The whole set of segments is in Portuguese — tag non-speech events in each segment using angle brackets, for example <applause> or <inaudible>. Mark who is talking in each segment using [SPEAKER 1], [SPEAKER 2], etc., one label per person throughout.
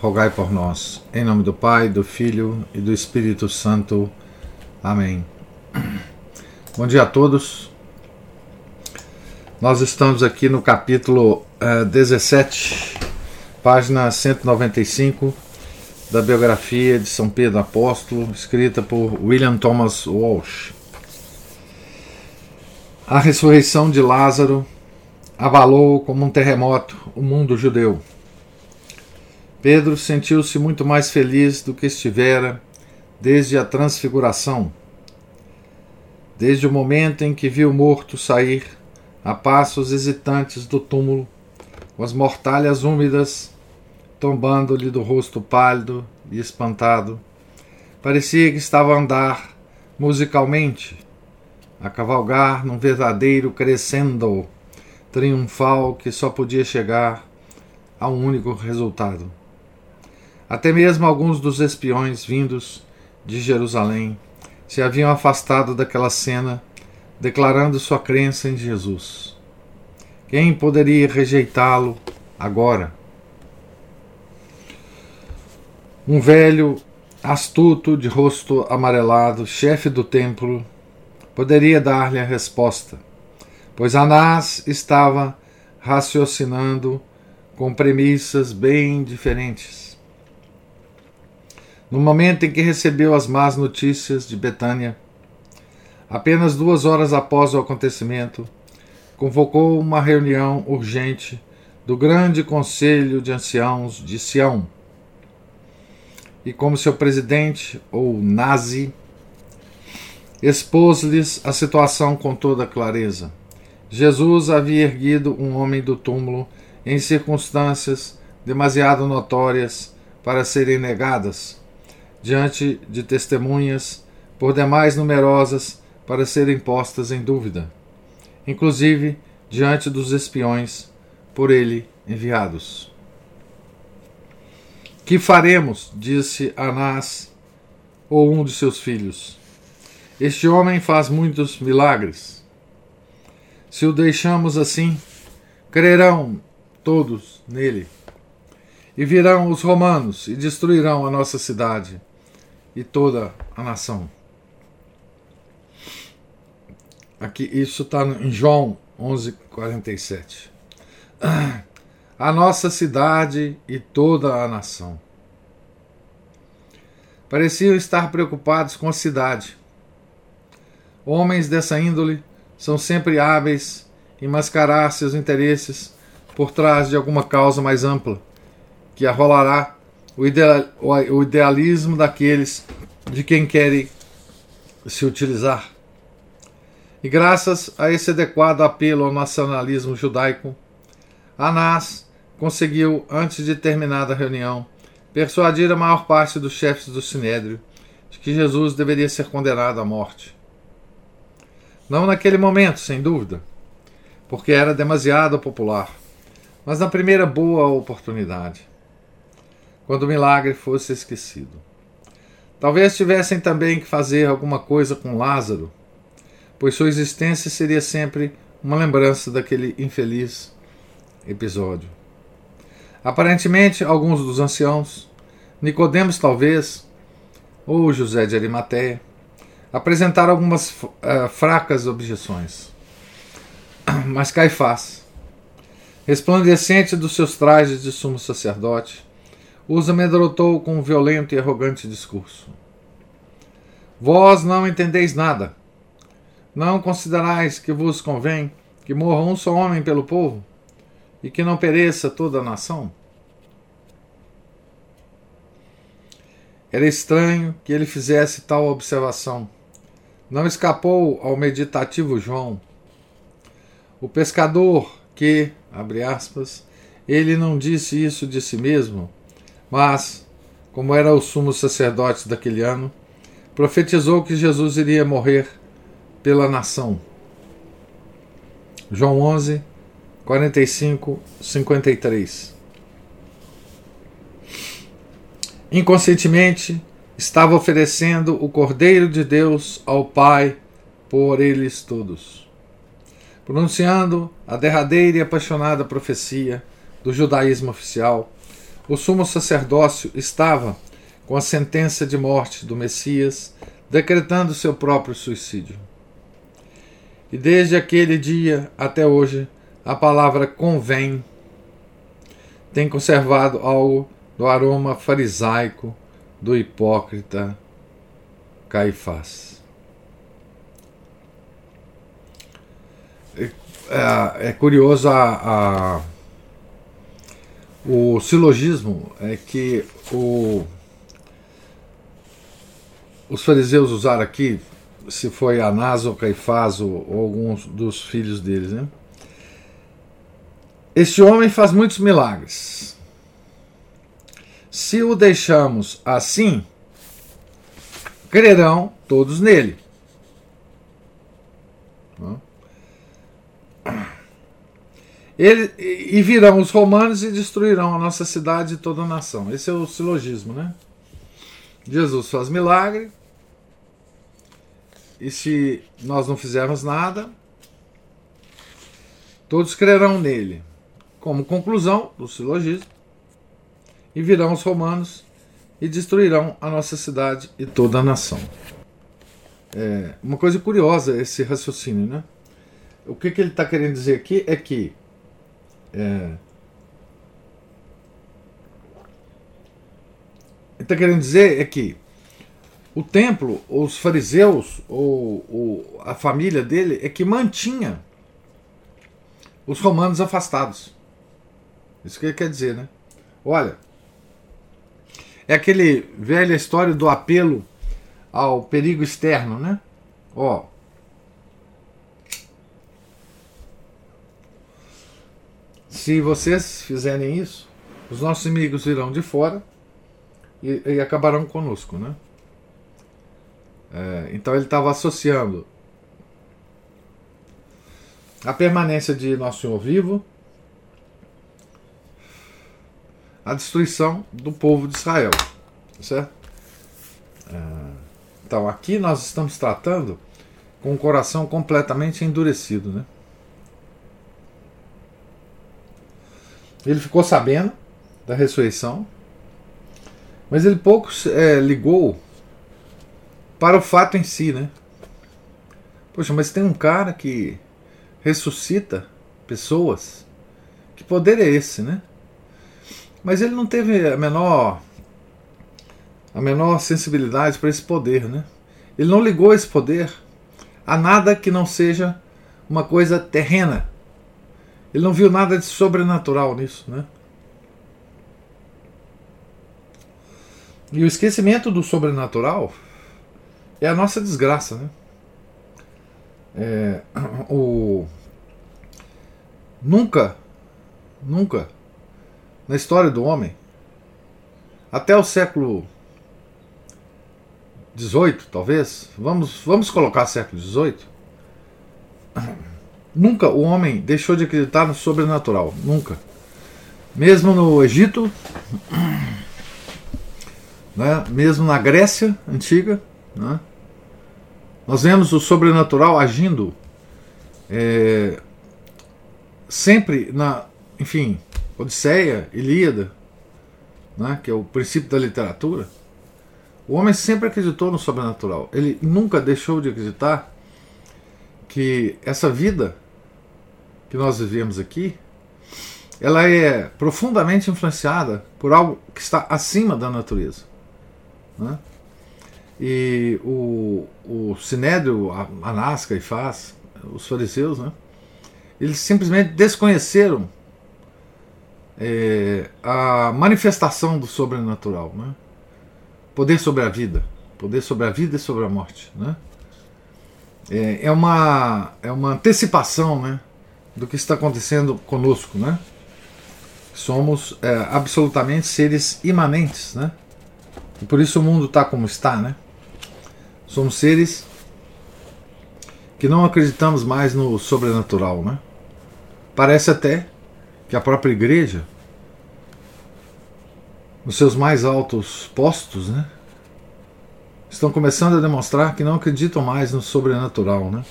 [SPEAKER 1] rogai por nós. Em nome do Pai, do Filho e do Espírito Santo. Amém. Bom dia a todos. Nós estamos aqui no capítulo uh, 17, página 195 da biografia de São Pedro Apóstolo, escrita por William Thomas Walsh. A ressurreição de Lázaro abalou como um terremoto o mundo judeu. Pedro sentiu-se muito mais feliz do que estivera desde a transfiguração, desde o momento em que viu o morto sair a passos hesitantes do túmulo, com as mortalhas úmidas tombando-lhe do rosto pálido e espantado. Parecia que estava a andar musicalmente, a cavalgar num verdadeiro crescendo triunfal que só podia chegar a um único resultado. Até mesmo alguns dos espiões vindos de Jerusalém se haviam afastado daquela cena, declarando sua crença em Jesus. Quem poderia rejeitá-lo agora? Um velho, astuto, de rosto amarelado, chefe do templo, poderia dar-lhe a resposta pois Anás estava raciocinando com premissas bem diferentes. No momento em que recebeu as más notícias de Betânia, apenas duas horas após o acontecimento, convocou uma reunião urgente do Grande Conselho de Anciãos de Sião. E, como seu presidente, ou nazi, expôs-lhes a situação com toda clareza. Jesus havia erguido um homem do túmulo em circunstâncias demasiado notórias para serem negadas, diante de testemunhas por demais numerosas para serem postas em dúvida, inclusive diante dos espiões por ele enviados. Que faremos? disse Anás ou um de seus filhos. Este homem faz muitos milagres. Se o deixamos assim, crerão todos nele. E virão os romanos e destruirão a nossa cidade e toda a nação. Aqui, isso está em João 11:47. <clears throat> A nossa cidade e toda a nação. Pareciam estar preocupados com a cidade. Homens dessa índole são sempre hábeis em mascarar seus interesses por trás de alguma causa mais ampla, que arrolará o, ideal, o idealismo daqueles de quem querem se utilizar. E graças a esse adequado apelo ao nacionalismo judaico, Anás conseguiu, antes de terminada a reunião, persuadir a maior parte dos chefes do sinédrio de que Jesus deveria ser condenado à morte. Não naquele momento, sem dúvida, porque era demasiado popular, mas na primeira boa oportunidade, quando o milagre fosse esquecido. Talvez tivessem também que fazer alguma coisa com Lázaro, pois sua existência seria sempre uma lembrança daquele infeliz episódio. Aparentemente, alguns dos anciãos, Nicodemos talvez, ou José de Arimateia, apresentaram algumas uh, fracas objeções. Mas Caifás, resplandecente dos seus trajes de sumo sacerdote, os amedrontou com um violento e arrogante discurso. Vós não entendeis nada. Não considerais que vos convém que morra um só homem pelo povo e que não pereça toda a nação? Era estranho que ele fizesse tal observação não escapou ao meditativo João. O pescador que, abre aspas, ele não disse isso de si mesmo, mas como era o sumo sacerdote daquele ano, profetizou que Jesus iria morrer pela nação. João 11, 45, 53. Inconscientemente, estava oferecendo o Cordeiro de Deus ao Pai por eles todos, pronunciando a derradeira e apaixonada profecia do judaísmo oficial. O sumo sacerdócio estava com a sentença de morte do Messias, decretando seu próprio suicídio. E desde aquele dia até hoje, a palavra convém tem conservado algo do aroma farisaico do hipócrita Caifás. É, é, curioso a, a, o silogismo é que o, os fariseus usaram aqui, se foi Anás ou Caifás ou, ou alguns dos filhos deles, né? Este homem faz muitos milagres. Se o deixamos assim, crerão todos nele. Ele, e virão os romanos e destruirão a nossa cidade e toda a nação. Esse é o silogismo, né? Jesus faz milagre, e se nós não fizermos nada, todos crerão nele. Como conclusão do silogismo, e virão os romanos e destruirão a nossa cidade e toda a nação. É uma coisa curiosa esse raciocínio, né? O que, que ele está querendo dizer aqui é que é, está querendo dizer é que o templo, os fariseus, ou, ou, a família dele, é que mantinha os romanos afastados. Isso que ele quer dizer, né? Olha, é aquele velha história do apelo ao perigo externo, né? Ó. Se vocês fizerem isso, os nossos inimigos virão de fora e, e acabarão conosco, né? É, então ele estava associando a permanência de Nosso Senhor vivo a destruição do povo de Israel. Certo? É, então, aqui nós estamos tratando com o coração completamente endurecido. Né? Ele ficou sabendo da ressurreição, mas ele pouco é, ligou para o fato em si. Né? Poxa, mas tem um cara que ressuscita pessoas. Que poder é esse, né? Mas ele não teve a menor a menor sensibilidade para esse poder, né? Ele não ligou esse poder a nada que não seja uma coisa terrena. Ele não viu nada de sobrenatural nisso, né? E o esquecimento do sobrenatural é a nossa desgraça, né? É, <clears throat> o nunca, nunca na história do homem, até o século XVIII, talvez, vamos, vamos colocar século XVIII, <clears throat> nunca o homem deixou de acreditar no sobrenatural, nunca. Mesmo no Egito, né, mesmo na Grécia antiga, né, nós vemos o sobrenatural agindo é, sempre na, enfim, Odisseia, Ilíada, né, que é o princípio da literatura, o homem sempre acreditou no sobrenatural. Ele nunca deixou de acreditar que essa vida que nós vivemos aqui, ela é profundamente influenciada por algo que está acima da natureza. Né? E o, o Sinédrio, Anás, Caifás, os fariseus, né? eles simplesmente desconheceram é, a manifestação do sobrenatural, né? poder sobre a vida, poder sobre a vida e sobre a morte, né? É, é uma é uma antecipação, né, do que está acontecendo conosco, né? Somos é, absolutamente seres imanentes, né, E por isso o mundo está como está, né? Somos seres que não acreditamos mais no sobrenatural, né? Parece até que a própria igreja, nos seus mais altos postos, né? Estão começando a demonstrar que não acreditam mais no sobrenatural, né?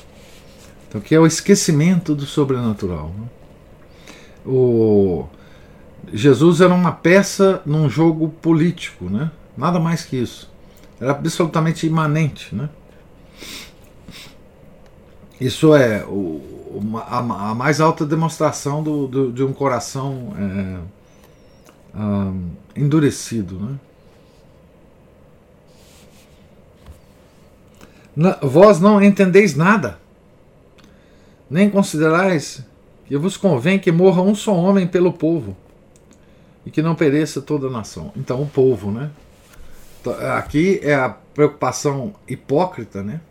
[SPEAKER 1] Então, que é o esquecimento do sobrenatural. Né? O Jesus era uma peça num jogo político, né? Nada mais que isso. Era absolutamente imanente, né? Isso é o, uma, a, a, mais alta demonstração do, do, de um coração é, um, endurecido, né? Na, vós não entendeis nada, nem considerais que vos convém que morra um só homem pelo povo e que não pereça toda a nação. Então, o povo, né? Aqui é a preocupação hipócrita, né?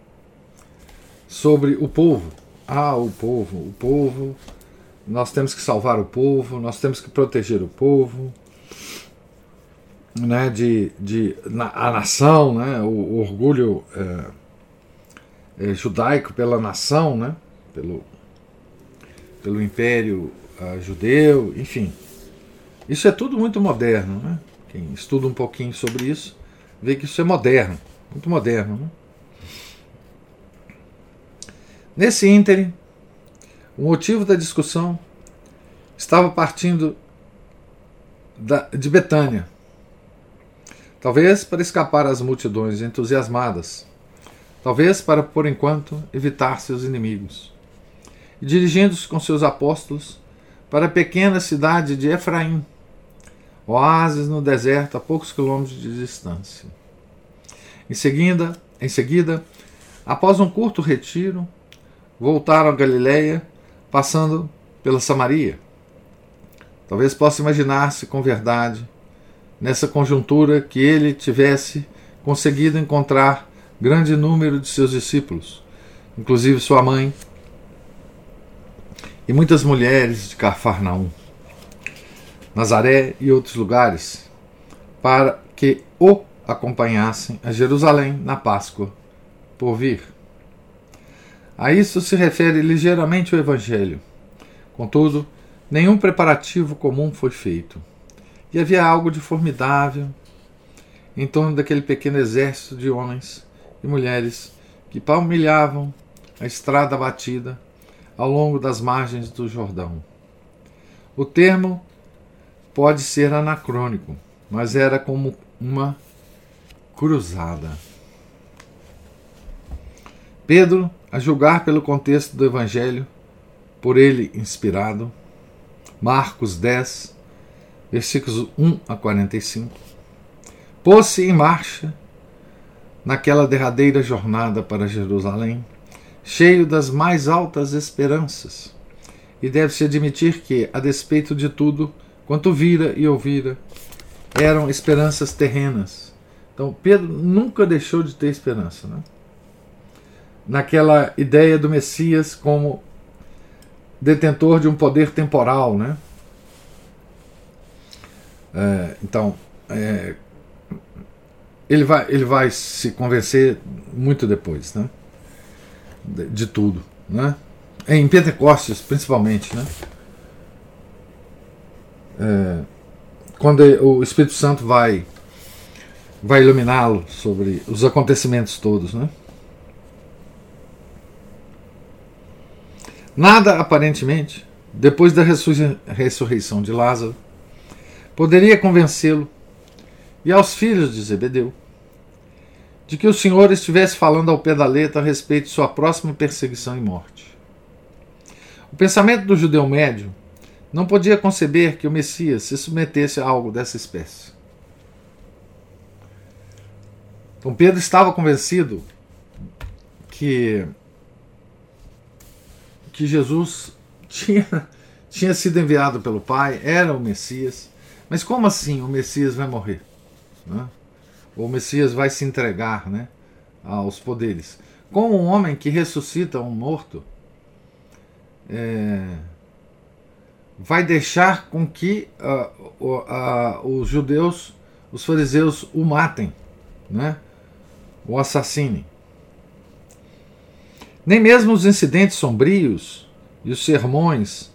[SPEAKER 1] Sobre o povo. Ah, o povo, o povo. Nós temos que salvar o povo, nós temos que proteger o povo, né? De, de na, a nação, né? O, o orgulho é, é, judaico pela nação, né? Pelo, pelo império uh, judeu, enfim. Isso é tudo muito moderno, né? Quem estuda um pouquinho sobre isso vê que isso é moderno, muito moderno. Né? Nesse ínterim, o motivo da discussão estava partindo da, de Betânia, talvez para escapar às multidões entusiasmadas, talvez para, por enquanto, evitar seus inimigos. Dirigindo-se com seus apóstolos para a pequena cidade de Efraim, oásis no deserto a poucos quilômetros de distância. Em seguida, em seguida, após um curto retiro, voltaram a Galiléia, passando pela Samaria. Talvez possa imaginar-se com verdade, nessa conjuntura, que ele tivesse conseguido encontrar grande número de seus discípulos, inclusive sua mãe e muitas mulheres de Cafarnaum. Nazaré e outros lugares, para que o acompanhassem a Jerusalém na Páscoa por vir. A isso se refere ligeiramente o Evangelho. Contudo, nenhum preparativo comum foi feito. E havia algo de formidável em torno daquele pequeno exército de homens e mulheres que palmilhavam a estrada batida ao longo das margens do Jordão. O termo pode ser anacrônico, mas era como uma cruzada. Pedro, a julgar pelo contexto do Evangelho, por ele inspirado, Marcos 10, versículos 1 a 45, pôs-se em marcha naquela derradeira jornada para Jerusalém, cheio das mais altas esperanças. E deve-se admitir que, a despeito de tudo, quanto vira e ouvira, eram esperanças terrenas. Então Pedro nunca deixou de ter esperança. Né? Naquela ideia do Messias como detentor de um poder temporal. Né? É, então, é, ele, vai, ele vai se convencer muito depois né? De, de tudo. Né? Em Pentecostes, principalmente. Né? é, quando o Espírito Santo vai vai iluminá-lo sobre os acontecimentos todos, né? Nada aparentemente, depois da ressurreição de Lázaro, poderia convencê-lo e aos filhos de Zebedeu de que o Senhor estivesse falando ao pé da letra a respeito de sua próxima perseguição e morte. O pensamento do judeu médio não podia conceber que o Messias se submetesse a algo dessa espécie. Então Pedro estava convencido que que Jesus <laughs> tinha, tinha sido enviado pelo Pai, era o Messias. Mas como assim o Messias vai morrer? Né? O Messias vai se entregar né, aos poderes. Como um homem que ressuscita um morto, é, vai deixar com que uh, uh, uh, os judeus, os fariseus, o matem. né, o assassine. Nem mesmo os incidentes sombrios e os sermões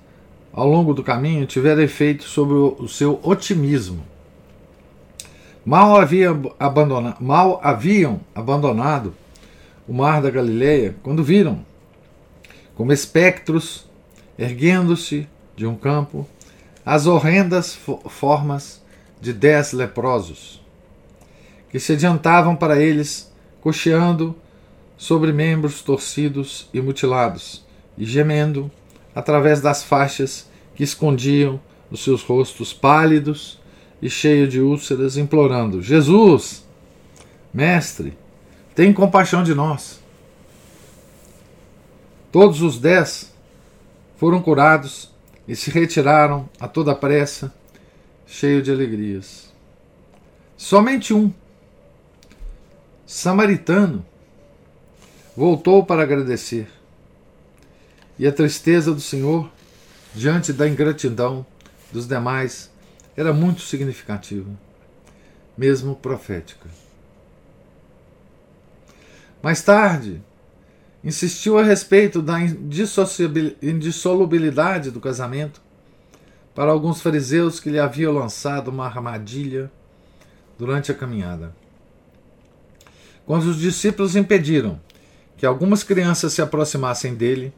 [SPEAKER 1] ao longo do caminho tiveram efeito sobre o seu otimismo. Mal, havia abandonado, mal haviam abandonado o mar da Galileia quando viram, como espectros, erguendo-se de um campo, as horrendas formas de dez leprosos, que se adiantavam para eles, cocheando sobre membros torcidos e mutilados, e gemendo através das faixas que escondiam os seus rostos pálidos e cheios de úlceras, implorando: Jesus, Mestre, tem compaixão de nós. Todos os dez foram curados e se retiraram a toda pressa, cheio de alegrias. Somente um, samaritano, voltou para agradecer. E a tristeza do Senhor, diante da ingratidão dos demais, era muito significativa, mesmo profética. Mais tarde, insistiu a respeito da indissolubilidade do casamento para alguns fariseus que lhe haviam lançado uma armadilha durante a caminhada. Quando os discípulos impediram que algumas crianças se aproximassem dele,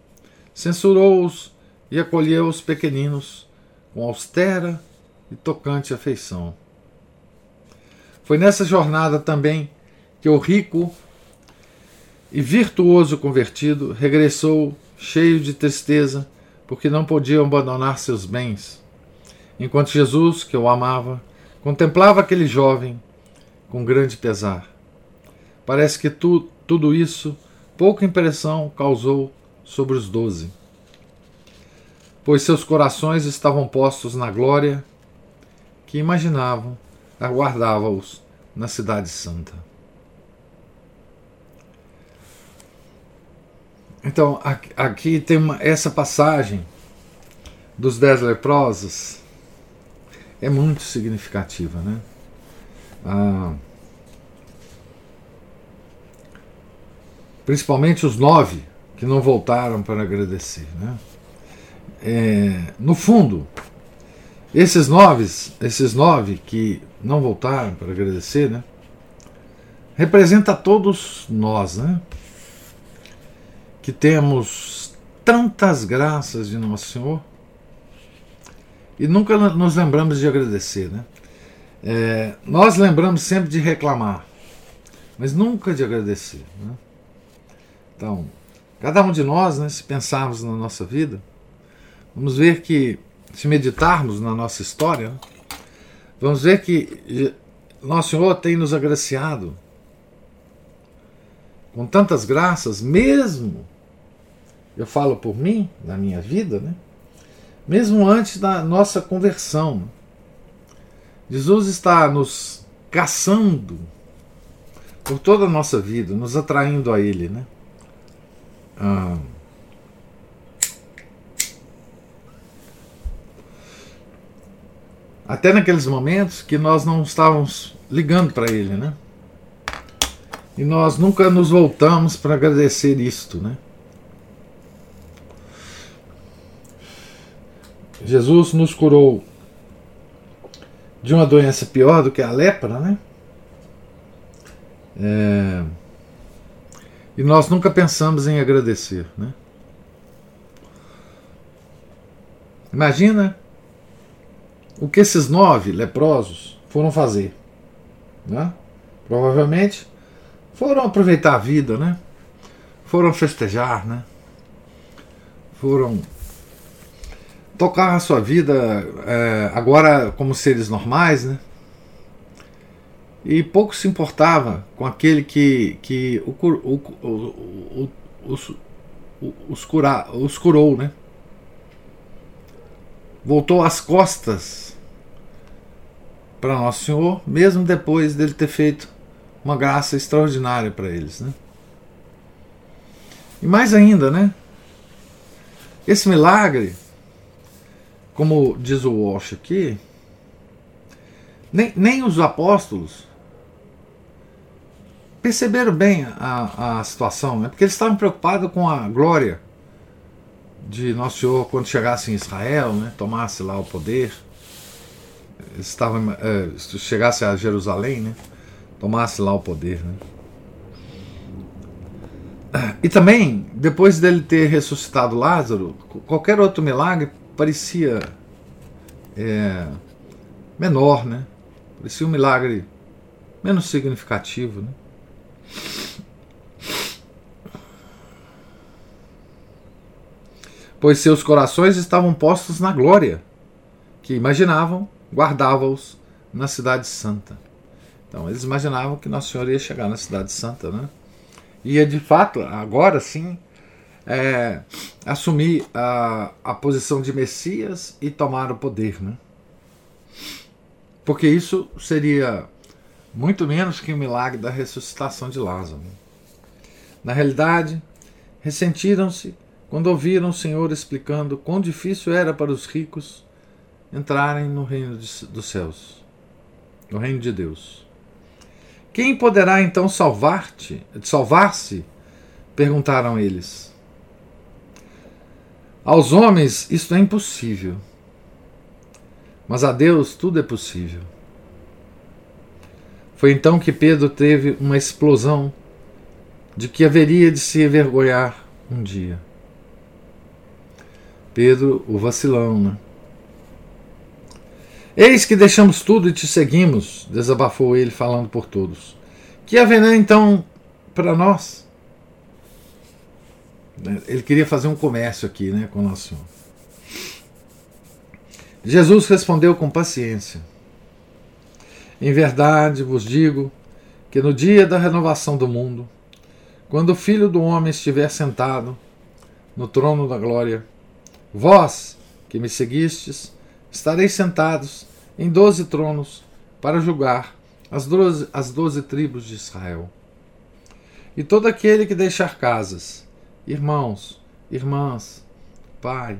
[SPEAKER 1] censurou-os e acolheu os pequeninos com austera e tocante afeição. Foi nessa jornada também que o rico e virtuoso convertido regressou cheio de tristeza, porque não podia abandonar seus bens, enquanto Jesus, que o amava, contemplava aquele jovem com grande pesar. Parece que tu, tudo isso pouca impressão causou sobre os doze, pois seus corações estavam postos na glória que imaginavam aguardava-os na Cidade Santa. Então, aqui tem uma, essa passagem dos dez leprosos é muito significativa, né? Ah, principalmente os nove que não voltaram para agradecer, né? É, no fundo, esses nove, esses nove que não voltaram para agradecer, né? Representa todos nós, né? que temos tantas graças de Nosso Senhor e nunca nos lembramos de agradecer, né? É, nós lembramos sempre de reclamar, mas nunca de agradecer. Né? Então, cada um de nós, né, se pensarmos na nossa vida, vamos ver que, se meditarmos na nossa história, vamos ver que Nosso Senhor tem nos agraciado com tantas graças, mesmo eu falo por mim, na minha vida, né? mesmo antes da nossa conversão. Jesus está nos caçando por toda a nossa vida, nos atraindo a Ele. Né? Ah, até naqueles momentos que nós não estávamos ligando para Ele, né? E nós nunca nos voltamos para agradecer isto, né? Jesus nos curou de uma doença pior do que a lepra, né? É... E nós nunca pensamos em agradecer, né? Imagina o que esses nove leprosos foram fazer, né? Provavelmente foram aproveitar a vida, né? Foram festejar, né? Foram tocar a sua vida é, agora como seres normais, né? E pouco se importava com aquele que, que o, o, o, os, os, cura, os curou, né? Voltou as costas para Nosso Senhor, mesmo depois dele ter feito uma graça extraordinária para eles, né? E mais ainda, né? Esse milagre como diz o Walsh aqui, nem, nem os apóstolos perceberam bem a, a situação, né? porque eles estavam preocupados com a glória de Nosso Senhor quando chegasse em Israel, né? tomasse lá o poder, estava, é, chegasse a Jerusalém, né? tomasse lá o poder. Né? E também, depois dele ter ressuscitado Lázaro, qualquer outro milagre parecia é, menor, né? Parecia um milagre menos significativo, né? Pois seus corações estavam postos na glória, que imaginavam, guardavam-os na cidade santa. Então, eles imaginavam que Nosso Senhor ia chegar na cidade santa, né? Ia de fato, agora sim, é, assumir a, a posição de Messias e tomar o poder, né? Porque isso seria muito menos que o milagre da ressuscitação de Lázaro. Na realidade, ressentiram-se quando ouviram o Senhor explicando quão difícil era para os ricos entrarem no reino dos céus, no reino de Deus. Quem poderá então salvar-te, salvar-se? perguntaram eles. Aos homens isto é impossível, mas a Deus tudo é possível. Foi então que Pedro teve uma explosão de que haveria de se envergonhar um dia. Pedro, o vacilão, né? Eis que deixamos tudo e te seguimos, desabafou ele, falando por todos. Que haverá então para nós? Ele queria fazer um comércio aqui né, com o nosso Senhor. Jesus respondeu com paciência: em verdade vos digo que no dia da renovação do mundo, quando o Filho do Homem estiver sentado no trono da glória, vós que me seguistes, estareis sentados em doze tronos para julgar as doze, as doze tribos de Israel. E todo aquele que deixar casas, irmãos, irmãs, pai,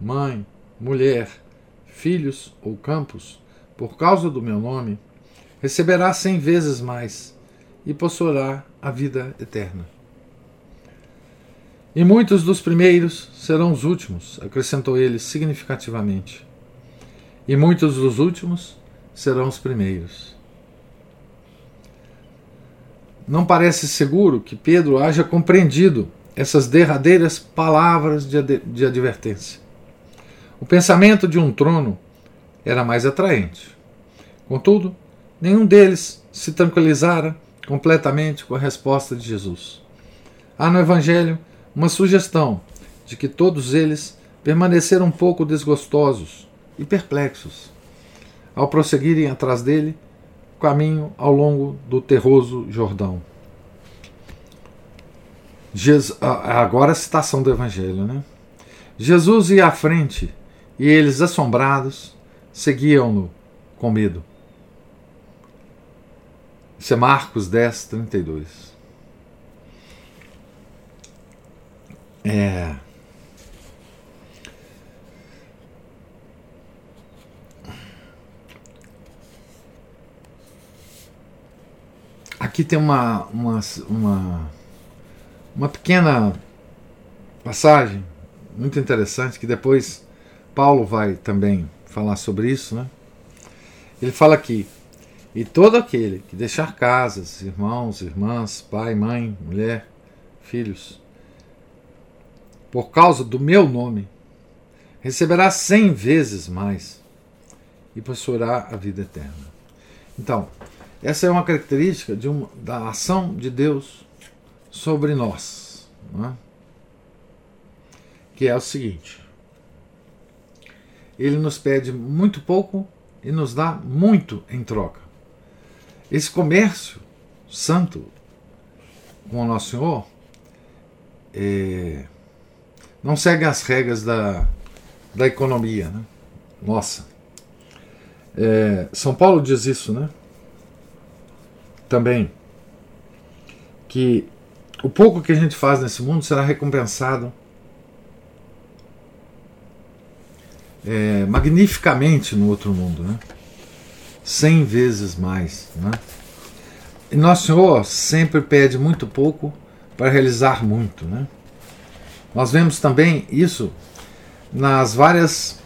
[SPEAKER 1] mãe, mulher, filhos ou campos, por causa do meu nome, receberá cem vezes mais e possuirá a vida eterna. E muitos dos primeiros serão os últimos, acrescentou ele significativamente. E muitos dos últimos serão os primeiros. Não parece seguro que Pedro haja compreendido essas derradeiras palavras de, de advertência. O pensamento de um trono era mais atraente. Contudo, Nenhum deles se tranquilizara completamente com a resposta de Jesus. Há no Evangelho uma sugestão de que todos eles permaneceram um pouco desgostosos e perplexos ao prosseguirem atrás dele caminho ao longo do terroso Jordão. Jesus, agora a citação do Evangelho, né? Jesus ia à frente e eles, assombrados, seguiam-no com medo. Isso é Marcos 10, 32. É. Aqui tem uma, uma, uma, uma pequena passagem muito interessante que depois Paulo vai também falar sobre isso, né? Ele fala aqui: e todo aquele que deixar casas, irmãos, irmãs, pai, mãe, mulher, filhos, por causa do meu nome, receberá cem vezes mais e possuirá a vida eterna. Então, essa é uma característica de uma, da ação de Deus sobre nós, é? que é o seguinte: Ele nos pede muito pouco e nos dá muito em troca. Esse comércio santo com o Nosso Senhor é, não segue as regras da, da economia, né? Nossa. É, São Paulo diz isso, né? Também. Que o pouco que a gente faz nesse mundo será recompensado é, magnificamente no outro mundo, né? cem vezes mais. Né? E Nosso Senhor sempre pede muito pouco para realizar muito. Né? Nós vemos também isso nas várias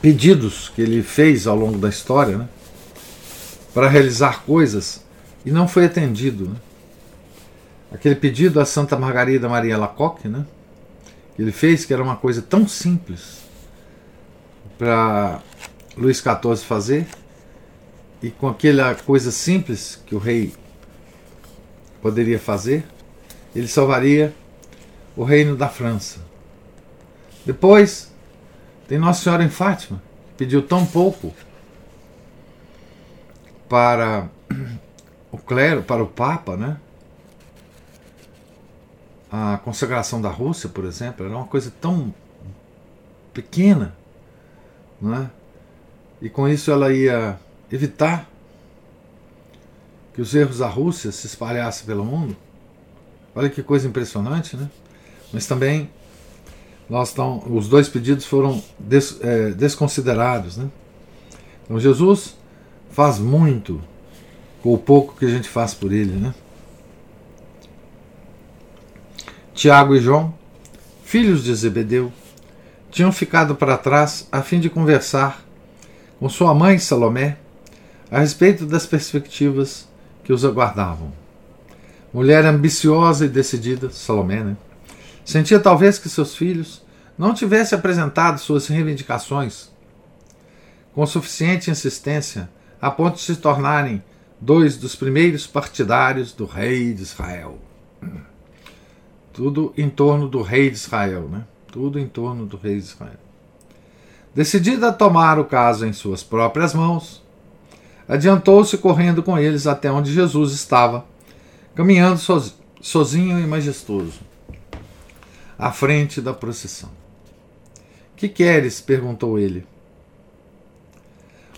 [SPEAKER 1] pedidos que ele fez ao longo da história né? para realizar coisas e não foi atendido. Né? Aquele pedido a Santa Margarida Maria Lacoque, né? que ele fez, que era uma coisa tão simples para Luís XIV fazer, e com aquela coisa simples que o rei poderia fazer, ele salvaria o reino da França. Depois, tem Nossa Senhora em Fátima, que pediu tão pouco para o clero, para o Papa, né? A consagração da Rússia, por exemplo, era uma coisa tão pequena, não é? E com isso ela ia evitar que os erros da Rússia se espalhassem pelo mundo. Olha que coisa impressionante, né? Mas também nós tão, os dois pedidos foram des, é, desconsiderados, né? Então Jesus faz muito com o pouco que a gente faz por ele, né? Tiago e João, filhos de Zebedeu, tinham ficado para trás a fim de conversar com sua mãe Salomé a respeito das perspectivas que os aguardavam. Mulher ambiciosa e decidida, Salomé, né? Sentia talvez que seus filhos não tivessem apresentado suas reivindicações com suficiente insistência a ponto de se tornarem dois dos primeiros partidários do rei de Israel. <clears throat> Tudo em torno do rei de Israel, né? Tudo em torno do rei de Israel. Decidida a tomar o caso em suas próprias mãos, adiantou-se correndo com eles até onde Jesus estava, caminhando sozinho e majestoso, à frente da procissão. Que queres? perguntou ele.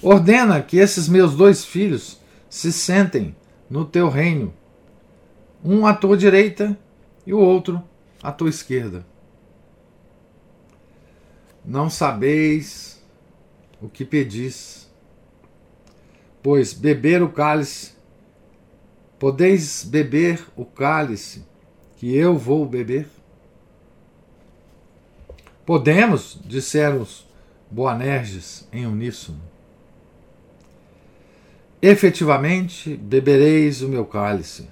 [SPEAKER 1] Ordena que esses meus dois filhos se sentem no teu reino, um à tua direita e o outro à tua esquerda. Não sabeis o que pedis pois beber o cálice, podeis beber o cálice que eu vou beber? Podemos, disseram os Boanerges em uníssono. Efetivamente bebereis o meu cálice,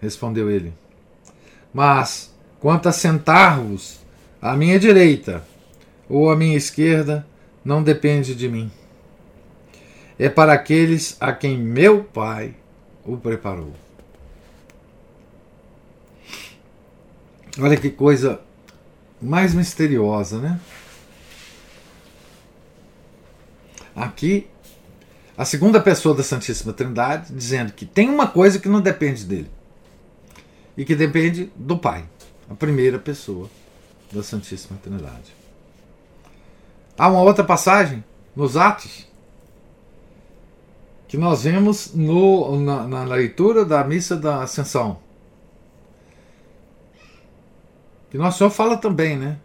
[SPEAKER 1] respondeu ele. Mas, quanto a sentar-vos à minha direita ou à minha esquerda, não depende de mim é para aqueles a quem meu Pai o preparou. Olha que coisa mais misteriosa, né? Aqui, a segunda pessoa da Santíssima Trindade dizendo que tem uma coisa que não depende dele e que depende do Pai, a primeira pessoa da Santíssima Trindade. Há uma outra passagem nos Atos que nós vemos no, na, na leitura da missa da Ascensão. Que Nosso Senhor fala também, né?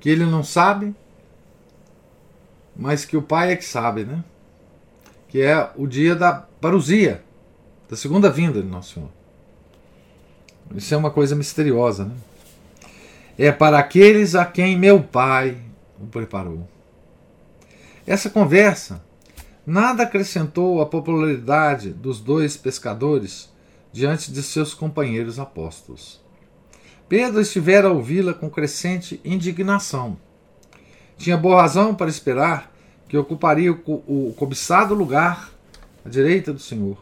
[SPEAKER 1] Que ele não sabe, mas que o Pai é que sabe, né? Que é o dia da parousia, da segunda vinda de Nosso Senhor. Isso é uma coisa misteriosa, né? É para aqueles a quem meu Pai o preparou. Essa conversa nada acrescentou à popularidade dos dois pescadores diante de seus companheiros apóstolos. Pedro estivera a ouvi-la com crescente indignação. Tinha boa razão para esperar que ocuparia o cobiçado lugar à direita do Senhor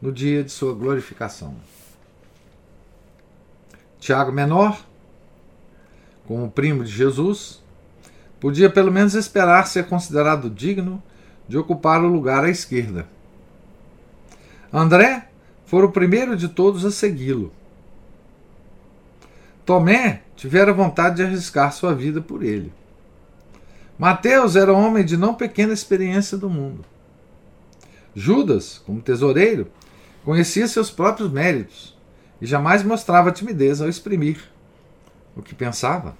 [SPEAKER 1] no dia de sua glorificação. Tiago Menor, como primo de Jesus, podia pelo menos esperar ser considerado digno de ocupar o lugar à esquerda. André fora o primeiro de todos a segui-lo. Tomé tivera vontade de arriscar sua vida por ele. Mateus era homem de não pequena experiência do mundo. Judas, como tesoureiro, conhecia seus próprios méritos e jamais mostrava timidez ao exprimir o que pensava.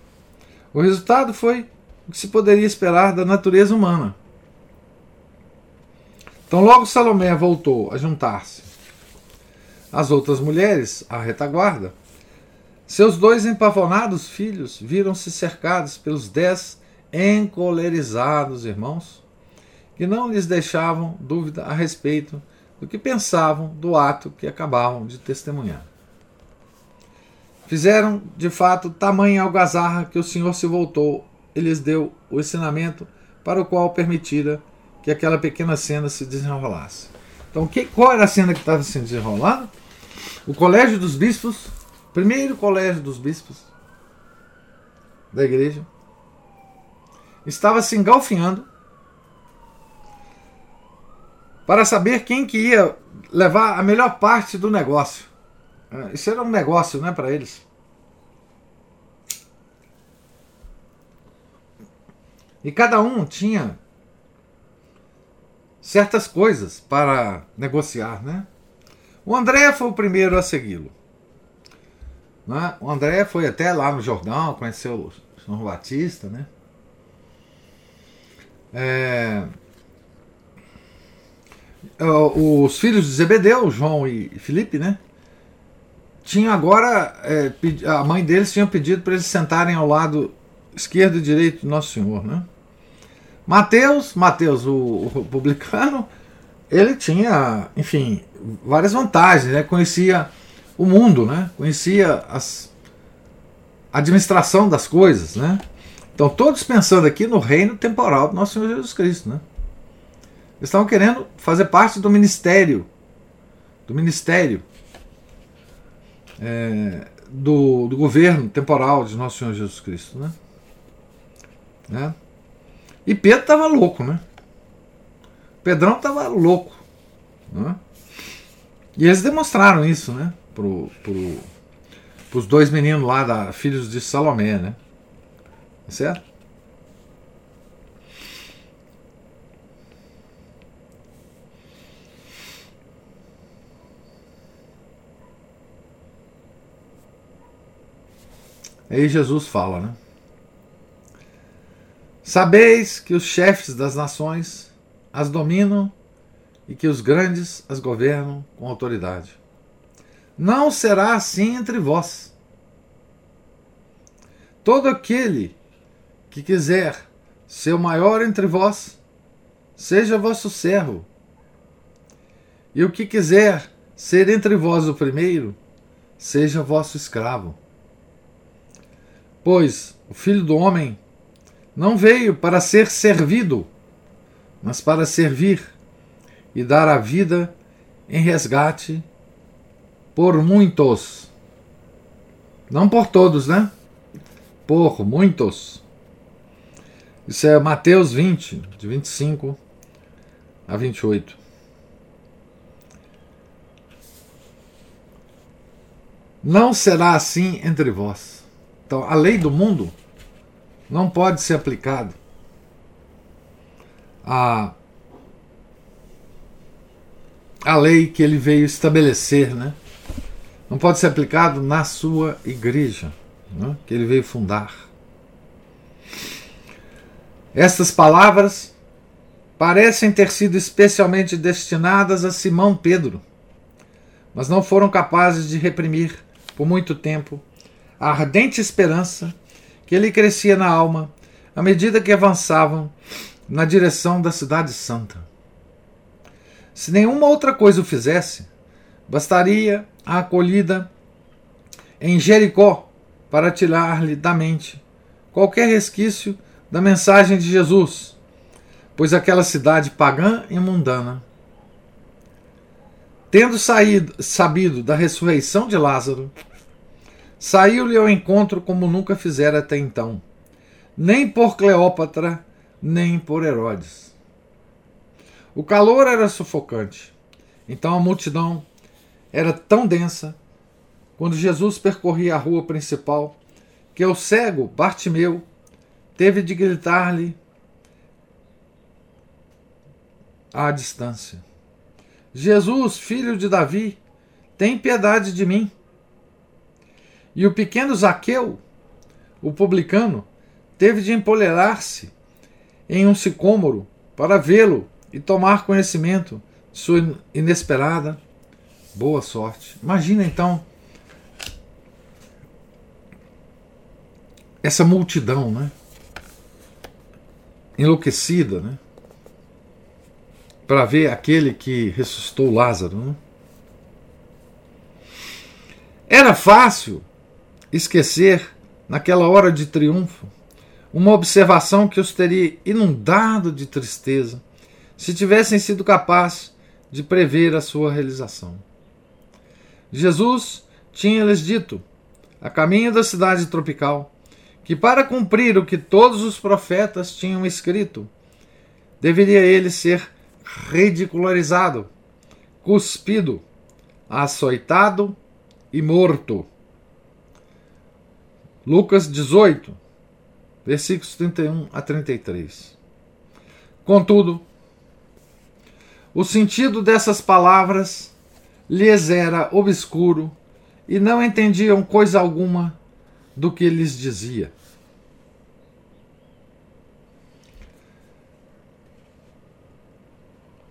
[SPEAKER 1] O resultado foi o que se poderia esperar da natureza humana. Então, logo Salomé voltou a juntar-se às outras mulheres, à retaguarda, seus dois empavonados filhos viram-se cercados pelos dez encolerizados irmãos, que não lhes deixavam dúvida a respeito do que pensavam do ato que acabavam de testemunhar. Fizeram, de fato, tamanha algazarra que o Senhor se voltou e lhes deu o ensinamento para o qual permitira que aquela pequena cena se desenrolasse. Então, que, qual era a cena que estava se desenrolando? O Colégio dos Bispos, primeiro Colégio dos Bispos da igreja, estava se engalfinhando para saber quem que ia levar a melhor parte do negócio. É, isso era um negócio, né, para eles. E cada um tinha certas coisas para negociar, né? O André foi o primeiro a segui-lo. Né? O André foi até lá no Jordão, conheceu o João Batista, né? É... Os filhos de Zebedeu, João e Felipe, né? Tinham agora, é, a mãe deles tinha pedido para eles sentarem ao lado esquerdo e direito do Nosso Senhor, né? Mateus, Mateus, o, o publicano, ele tinha, enfim, várias vantagens, né? Conhecia o mundo, né? Conhecia as, a administração das coisas, né? Então, todos pensando aqui no reino temporal do nosso Senhor Jesus Cristo, né? Eles estavam querendo fazer parte do ministério, do ministério é, do, do governo temporal de nosso Senhor Jesus Cristo, né? né? E Pedro estava louco, né? Pedrão estava louco. Né? E eles demonstraram isso, né? Pro, pro, pros dois meninos lá, da, filhos de Salomé, né? Tá certo? Aí Jesus fala, né? Sabeis que os chefes das nações as dominam e que os grandes as governam com autoridade. Não será assim entre vós. Todo aquele que quiser ser o maior entre vós, seja vosso servo. E o que quiser ser entre vós o primeiro, seja vosso escravo. Pois o filho do homem não veio para ser servido, mas para servir e dar a vida em resgate por muitos. Não por todos, né? Por muitos. Isso é Mateus 20, de 25 a 28. Não será assim entre vós. Então, a lei do mundo não pode ser aplicado a, a lei que ele veio estabelecer, né? Não pode ser aplicado na sua igreja, né? que ele veio fundar. Estas palavras parecem ter sido especialmente destinadas a Simão Pedro, mas não foram capazes de reprimir por muito tempo a ardente esperança que ele crescia na alma à medida que avançavam na direção da Cidade Santa. Se nenhuma outra coisa o fizesse, bastaria a acolhida em Jericó para tirar-lhe da mente qualquer resquício da mensagem de Jesus, pois aquela cidade pagã e mundana, tendo saído, sabido da ressurreição de Lázaro, Saiu-lhe ao encontro como nunca fizera até então, nem por Cleópatra, nem por Herodes. O calor era sufocante, então a multidão era tão densa, quando Jesus percorria a rua principal, que o cego Bartimeu teve de gritar-lhe à distância: Jesus, filho de Davi, tem piedade de mim. E o pequeno Zaqueu, o publicano, teve de empolerar-se em um sicômoro para vê-lo e tomar conhecimento sua inesperada boa sorte. Imagina então essa multidão, né? Enlouquecida, né? Para ver aquele que ressuscitou Lázaro. Né? Era fácil esquecer, naquela hora de triunfo, uma observação que os teria inundado de tristeza se tivessem sido capazes de prever a sua realização. Jesus tinha-lhes dito, a caminho da cidade tropical, que para cumprir o que todos os profetas tinham escrito, deveria ele ser ridicularizado, cuspido, açoitado e morto. Lucas 18, versículos 31 a 33. Contudo, o sentido dessas palavras lhes era obscuro e não entendiam coisa alguma do que lhes dizia.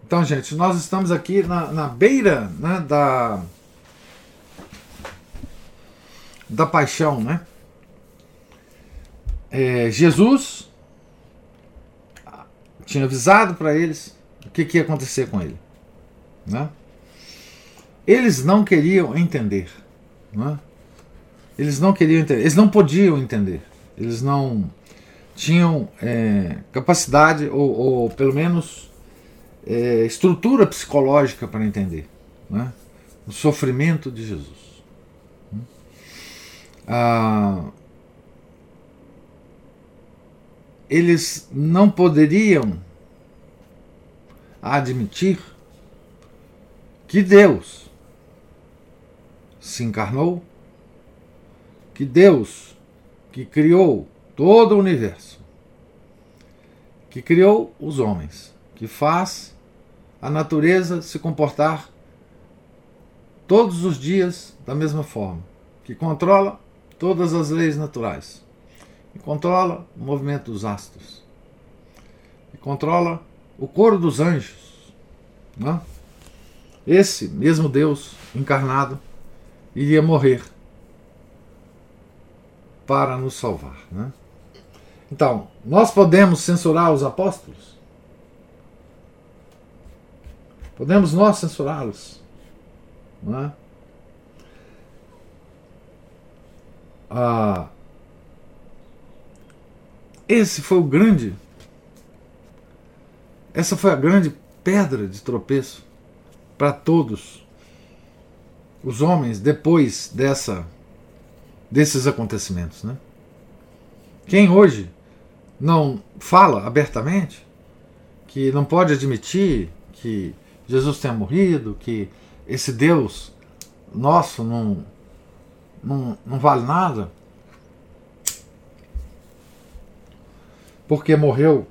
[SPEAKER 1] Então, gente, nós estamos aqui na, na beira né, da, da paixão, né? É, Jesus tinha avisado para eles o que, que ia acontecer com ele, né? Eles não queriam entender, né? Eles não queriam entender, eles não podiam entender, eles não tinham é, capacidade ou, ou pelo menos é, estrutura psicológica para entender né? o sofrimento de Jesus. Ah, eles não poderiam admitir que Deus se encarnou, que Deus que criou todo o universo, que criou os homens, que faz a natureza se comportar todos os dias da mesma forma, que controla todas as leis naturais, que controla o movimento dos astros, que controla o coro dos anjos. Né? Esse mesmo Deus encarnado iria morrer para nos salvar. Né? Então, nós podemos censurar os apóstolos? Podemos nós censurá-los? Não é? Ah, esse foi o grande. Essa foi a grande pedra de tropeço para todos os homens depois dessa desses acontecimentos, né? Quem hoje não fala abertamente que não pode admitir que Jesus tenha morrido, que esse Deus nosso não, não, não vale nada, porque morreu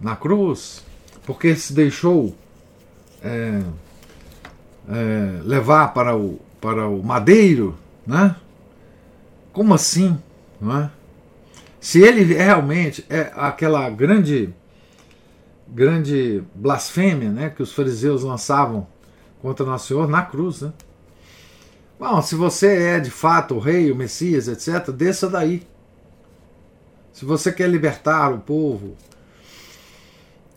[SPEAKER 1] na cruz, porque se deixou é, é, levar para o, para o madeiro, né? Como assim? Não é? Se ele realmente é aquela grande grande blasfêmia né, que os fariseus lançavam contra Nosso Senhor na cruz. Né? Bom, se você é de fato o rei, o Messias, etc., desça daí. Se você quer libertar o povo,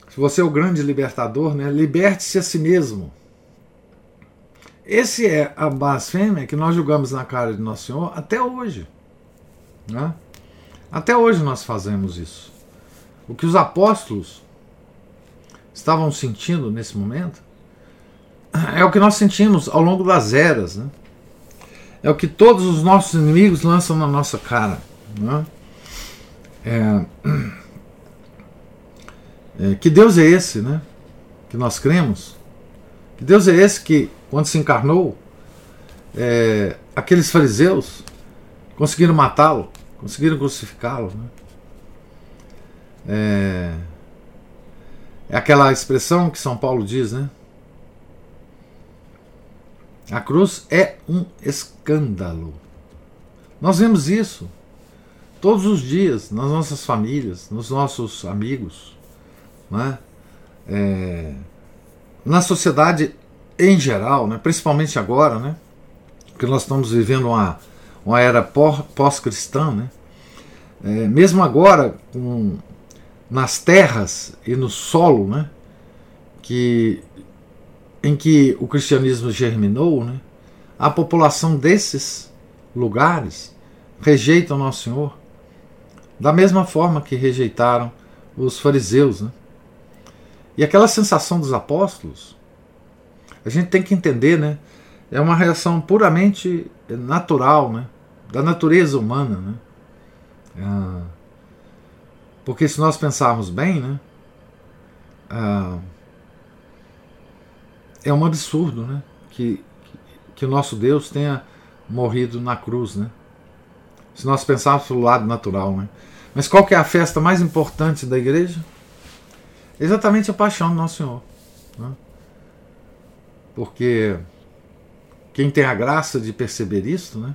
[SPEAKER 1] se você é o grande libertador, né, liberte-se a si mesmo. Esse é a blasfêmia que nós julgamos na cara de Nosso Senhor até hoje. Né? Até hoje nós fazemos isso. O que os apóstolos estavam sentindo nesse momento <clears throat> é o que nós sentimos ao longo das eras. Né? É o que todos os nossos inimigos lançam na nossa cara. Né? É, é, que Deus é esse né? que nós cremos? Que Deus é esse que, quando se encarnou, é, aqueles fariseus conseguiram matá-lo, conseguiram crucificá-lo. Né? É, é aquela expressão que São Paulo diz, né? A cruz é um escândalo. Nós vemos isso todos os dias nas nossas famílias, nos nossos amigos. Né? É, na sociedade em geral, né, principalmente agora, né, que nós estamos vivendo uma, uma era pós-cristã, né, é, mesmo agora, com, nas terras e no solo né, que, em que o cristianismo germinou, né, a população desses lugares rejeita o Nosso Senhor da mesma forma que rejeitaram os fariseus. Né? E aquela sensação dos apóstolos, a gente tem que entender, né? É uma reação puramente natural, né? Da natureza humana, né? Ah, porque se nós pensarmos bem, né? Ah, é um absurdo, né? Que, que o nosso Deus tenha morrido na cruz, né? Se nós pensarmos pelo lado natural, né? Mas qual que é a festa mais importante da igreja? Exatamente a paixão do Nosso Senhor. Né? Porque quem tem a graça de perceber isso, né?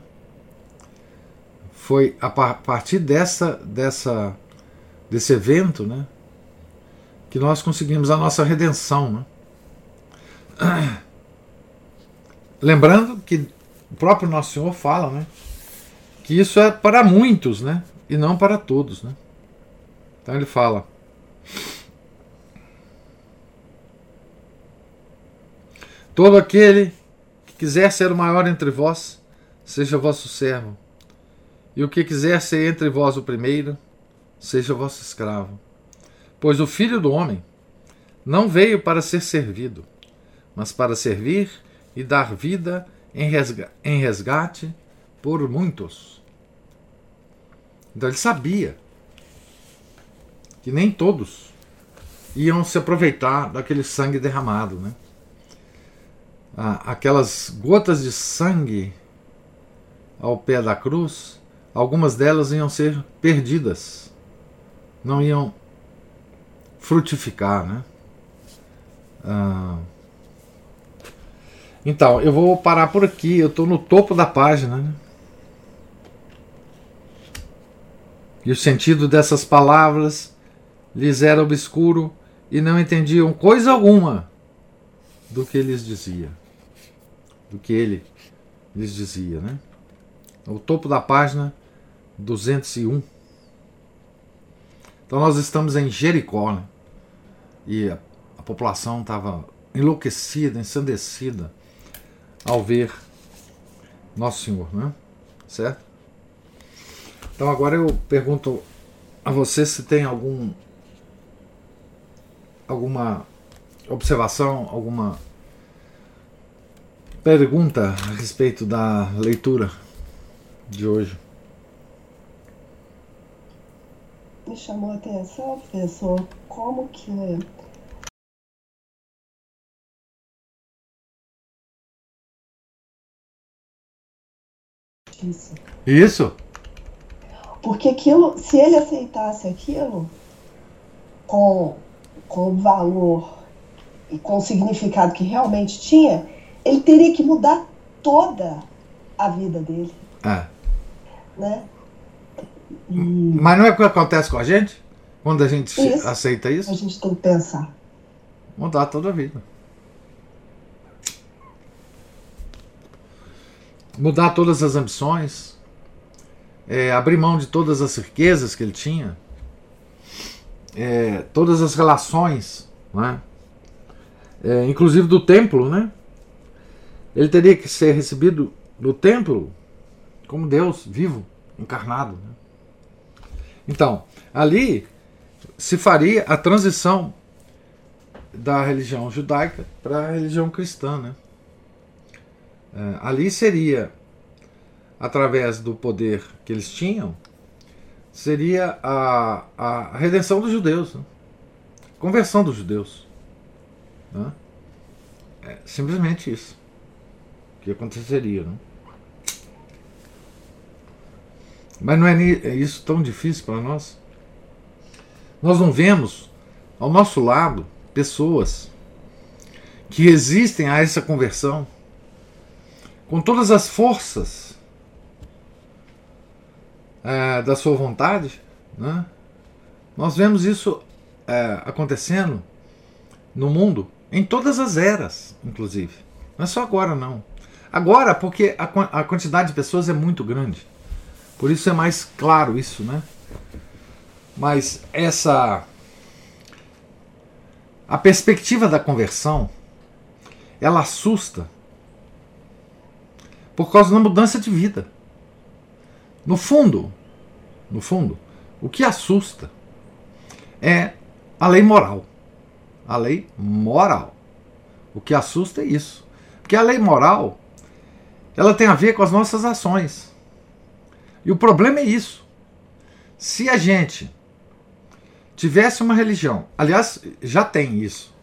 [SPEAKER 1] Foi a partir dessa, dessa, desse evento, né? Que nós conseguimos a nossa redenção, né? <clears throat> Lembrando que o próprio Nosso Senhor fala, né? Que isso é para muitos, né? E não para todos. Né? Então ele fala. Todo aquele que quiser ser o maior entre vós, seja vosso servo. E o que quiser ser entre vós o primeiro, seja vosso escravo. Pois o filho do homem não veio para ser servido, mas para servir e dar vida em resgate por muitos. Então ele sabia que nem todos iam se aproveitar daquele sangue derramado, né? aquelas gotas de sangue ao pé da cruz, algumas delas iam ser perdidas, não iam frutificar, né? Ah, então, eu vou parar por aqui, eu estou no topo da página, né? E o sentido dessas palavras lhes era obscuro e não entendiam coisa alguma do que lhes dizia. Do que ele lhes dizia, né? O topo da página 201. Então nós estamos em Jericó, né? E a, a população estava enlouquecida, ensandecida ao ver Nosso Senhor, né? Certo? Então agora eu pergunto a você se tem algum alguma observação, alguma pergunta a respeito da leitura de hoje.
[SPEAKER 2] Me chamou a atenção, professor, como que
[SPEAKER 1] Isso. Isso.
[SPEAKER 2] Porque aquilo, se ele aceitasse aquilo com, com o valor e com o significado que realmente tinha, ele teria que mudar toda a vida dele.
[SPEAKER 1] É.
[SPEAKER 2] Né?
[SPEAKER 1] E... Mas não é o que acontece com a gente? Quando a gente isso, aceita isso?
[SPEAKER 2] A gente tem que pensar.
[SPEAKER 1] Mudar toda a vida. Mudar todas as ambições, é, abrir mão de todas as riquezas que ele tinha, é, todas as relações, né? É, inclusive do templo, né? Ele teria que ser recebido no templo como Deus vivo, encarnado. Né? Então, ali se faria a transição da religião judaica para a religião cristã. Né? É, ali seria através do poder que eles tinham, seria a, a redenção dos judeus, né? conversão dos judeus. Né? É simplesmente isso que aconteceria. Né? Mas não é, é isso tão difícil para nós? Nós não vemos ao nosso lado pessoas que resistem a essa conversão com todas as forças é, da sua vontade, né? nós vemos isso é, acontecendo no mundo Em todas as eras, inclusive. Não é só agora, não. Agora, porque a, a quantidade de pessoas é muito grande. Por isso é mais claro isso, né? Mas essa. A perspectiva da conversão, ela assusta por causa da mudança de vida. No fundo, no fundo, o que assusta é a lei moral. A lei moral. O que assusta é isso. Porque a lei moral, ela tem a ver com as nossas ações. E o problema é isso. Se a gente tivesse uma religião, aliás, já tem isso,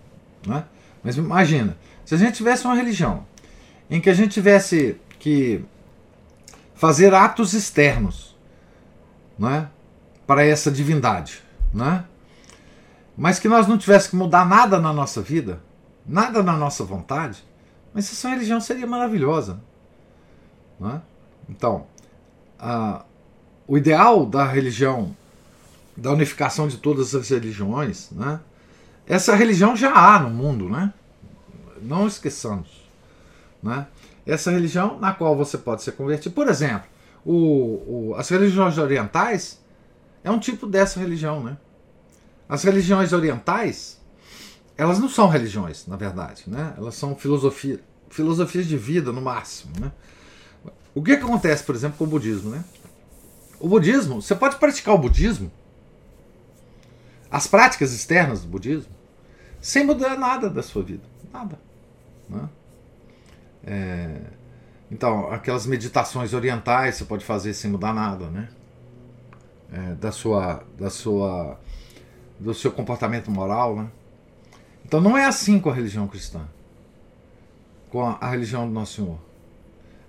[SPEAKER 1] né? mas imagina, se a gente tivesse uma religião em que a gente tivesse que fazer atos externos né, para essa divindade, né, mas que nós não tivéssemos que mudar nada na nossa vida, nada na nossa vontade, mas essa religião seria maravilhosa. Né? Então, a, o ideal da religião, da unificação de todas as religiões, né? essa religião já há no mundo, né? não esqueçamos. Né? Essa religião na qual você pode ser convertido. Por exemplo, o, o, as religiões orientais é um tipo dessa religião. Né? As religiões orientais, elas não são religiões, na verdade. Né? Elas são filosofia, filosofias de vida, no máximo. Né? O que, que acontece, por exemplo, com o budismo? Né? O budismo, você pode praticar o budismo, as práticas externas do budismo, sem mudar nada da sua vida. Nada. Né? É, então, aquelas meditações orientais você pode fazer sem mudar nada, né? É, da sua, da sua, do seu comportamento moral, né? Então não é assim com a religião cristã, com a, a religião do Nosso Senhor.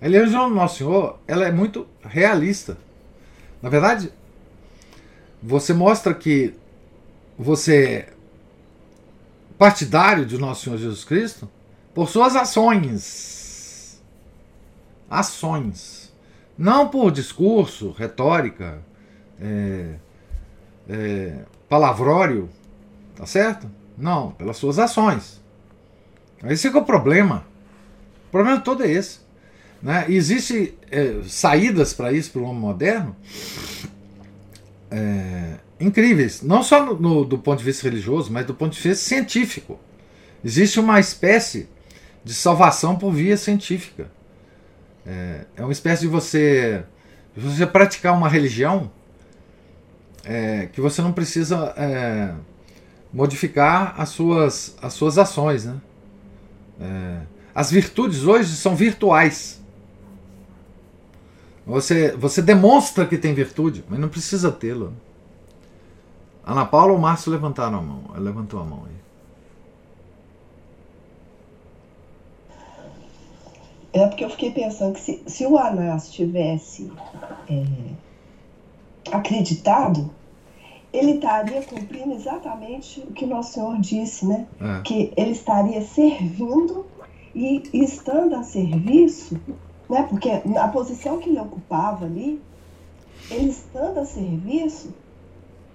[SPEAKER 1] A religião do Nosso Senhor, ela é muito realista. Na verdade, você mostra que você é partidário de Nosso Senhor Jesus Cristo por suas ações. Ações. Não por discurso, retórica, é, é, palavrório, tá certo? Não, pelas suas ações. Esse é o problema. O problema todo é esse. Né? Existem é, saídas para isso para o homem moderno é, incríveis, não só no, no, do ponto de vista religioso, mas do ponto de vista científico. Existe uma espécie de salvação por via científica. É, é uma espécie de você, você praticar uma religião é, que você não precisa é, modificar as suas, as suas ações. Né? É, as virtudes hoje são virtuais. Você, você demonstra que tem virtude, mas não precisa tê-la. Ana Paula ou Márcio levantaram a mão? Levantou a mão aí.
[SPEAKER 2] É porque eu fiquei pensando que se, se o Anás tivesse é, acreditado, ele estaria cumprindo exatamente o que Nosso Senhor disse, né? É. Que ele estaria servindo e, e estando a serviço, né? Porque a posição que ele ocupava ali, ele estando a serviço,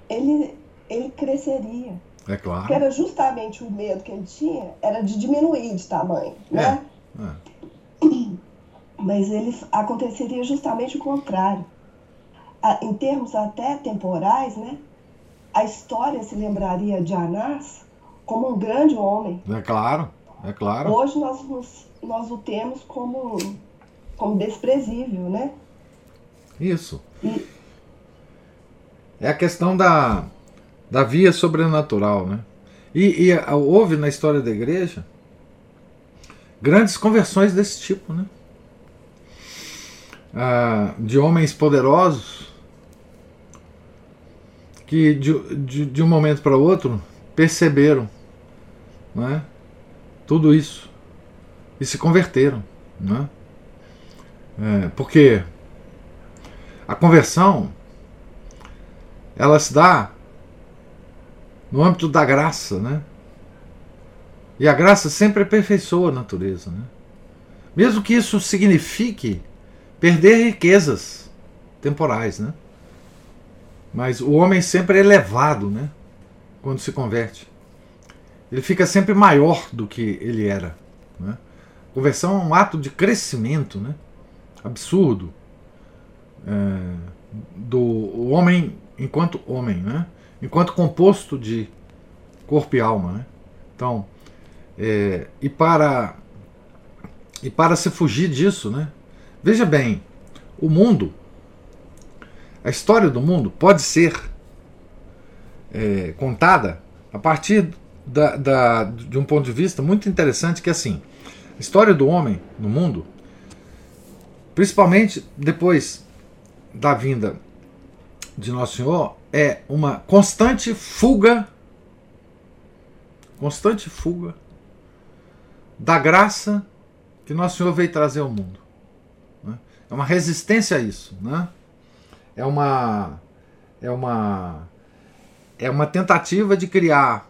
[SPEAKER 2] ele, ele cresceria.
[SPEAKER 1] É claro.
[SPEAKER 2] Que era justamente o medo que ele tinha, era de diminuir de tamanho, né? É. Mas ele aconteceria justamente o contrário. Em termos até temporais, né? A história se lembraria de Anás como um grande homem.
[SPEAKER 1] É claro, é claro.
[SPEAKER 2] Hoje nós, nos, nós o temos como, como desprezível, né?
[SPEAKER 1] Isso. E, é a questão da, da via sobrenatural, né? E, e houve na história da igreja grandes conversões desse tipo, né? Ah, de homens poderosos que de, de, de um momento para outro perceberam né, tudo isso e se converteram. Né? É, porque a conversão ela se dá no âmbito da graça, né? E a graça sempre aperfeiçoa a natureza. Né? Mesmo que isso signifique perder riquezas temporais. Né? Mas o homem sempre é elevado né? quando se converte. ele fica sempre maior do que ele era. Né? Conversão é um ato de crescimento né? absurdo é, do homem enquanto homem, né? enquanto composto de corpo e alma. Né? Então, é, e para e para se fugir disso, né? Veja bem, o mundo, a história do mundo pode ser é, contada a partir da, da, de um ponto de vista muito interessante que é assim, a história do homem no mundo, principalmente depois da vinda de Nosso Senhor, é uma constante fuga, constante fuga da graça que Nosso Senhor veio trazer ao mundo. É uma resistência a isso. Né? É uma. É uma. É uma tentativa de criar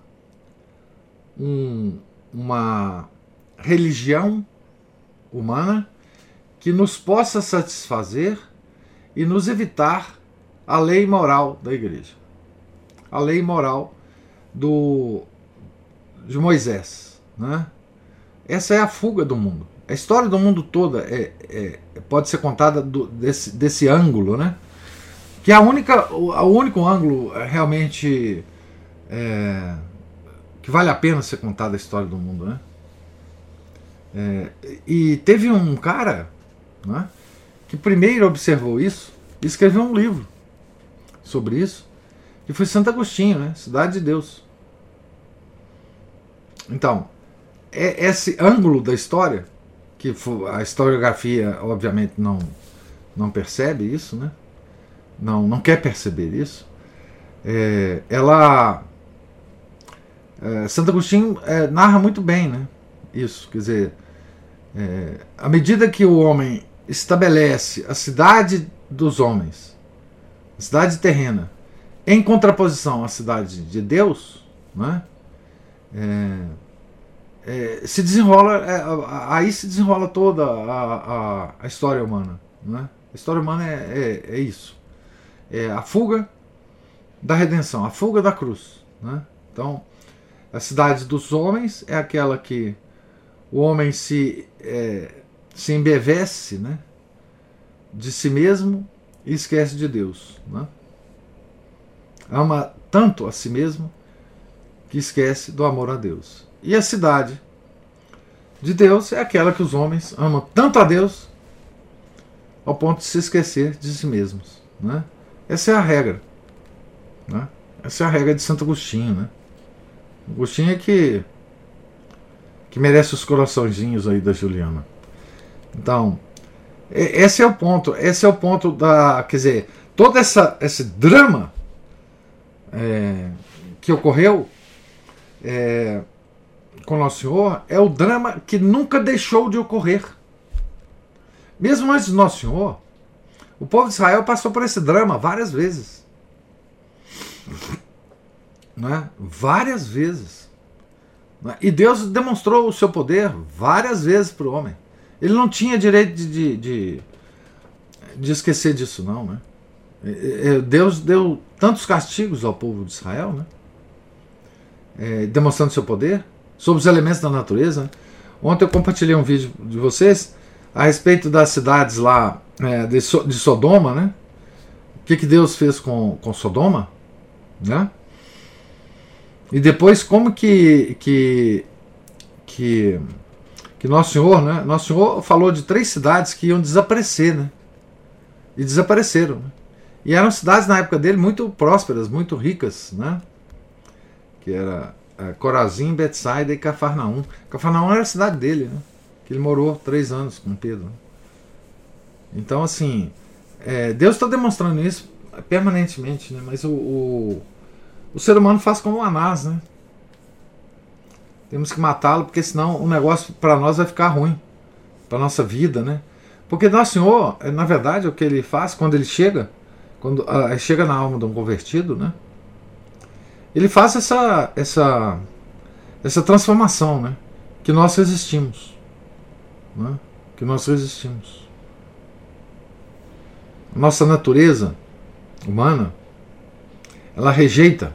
[SPEAKER 1] um, uma religião humana que nos possa satisfazer e nos evitar a lei moral da igreja. A lei moral do, de Moisés. Né? Essa é a fuga do mundo. A história do mundo toda é, é pode ser contada do, desse, desse ângulo, né? Que é a única, o, único ângulo é, realmente é, que vale a pena ser contada a história do mundo, né? É, e teve um cara né, que primeiro observou isso e escreveu um livro sobre isso, que foi Santo Agostinho, né? Cidade de Deus. Então, é esse ângulo da história que a historiografia obviamente não não percebe isso, né? Não não quer perceber isso. É, ela é, Santo Agostinho é, narra muito bem, né? Isso, quer dizer, é, à medida que o homem estabelece a cidade dos homens, a cidade terrena, em contraposição à cidade de Deus, né? É, é, se desenrola, é, aí se desenrola toda a, a, a história humana. Né? A história humana é, é, é, isso. É a fuga da redenção, a fuga da cruz. Né? Então, a cidade dos homens é aquela que o homem se, é, se embevece né? de si mesmo e esquece de Deus. Né? Ama tanto a si mesmo que esquece do amor a Deus. E a cidade de Deus é aquela que os homens amam tanto a Deus ao ponto de se esquecer de si mesmos. Né? Essa é a regra. Né? Essa é a regra de Santo Agostinho. Né? Agostinho é que, que merece os coraçõezinhos aí da Juliana. Então, esse é o ponto. Esse é o ponto da. Quer dizer, todo essa, esse drama é, que ocorreu. É, com Nosso Senhor é o drama que nunca deixou de ocorrer. Mesmo antes de Nosso Senhor, o povo de Israel passou por esse drama várias vezes. Né? Várias vezes. Né? E Deus demonstrou o seu poder várias vezes para o homem. Ele não tinha direito de, de, de, de esquecer disso, não. Né? Deus deu tantos castigos ao povo de Israel, né? É, demonstrando seu poder sobre os elementos da natureza. Ontem eu compartilhei um vídeo de vocês a respeito das cidades lá é, de, so, de, Sodoma, né? O que, que Deus fez com, com Sodoma, né? E depois como que que que que Nosso Senhor, né? Nosso Senhor falou de três cidades que iam desaparecer, né? E desapareceram. Né? E eram cidades na época dele muito prósperas, muito ricas, né? Que era Corazim, Betsaida e Cafarnaum. Cafarnaum era a cidade dele, né? que ele morou três anos com Pedro. Então, assim, é, Deus está demonstrando isso permanentemente, né? mas o, o, o, ser humano faz como Anás, né? Temos que matá-lo, porque senão o negócio para nós vai ficar ruim, para nossa vida, né? Porque Nosso Senhor, é, na verdade, o que ele faz quando ele chega, quando uh, chega na alma de um convertido, né? Ele faz essa, essa, essa transformação, né? Que nós resistimos. Né? Que nós resistimos. Nossa natureza humana, ela rejeita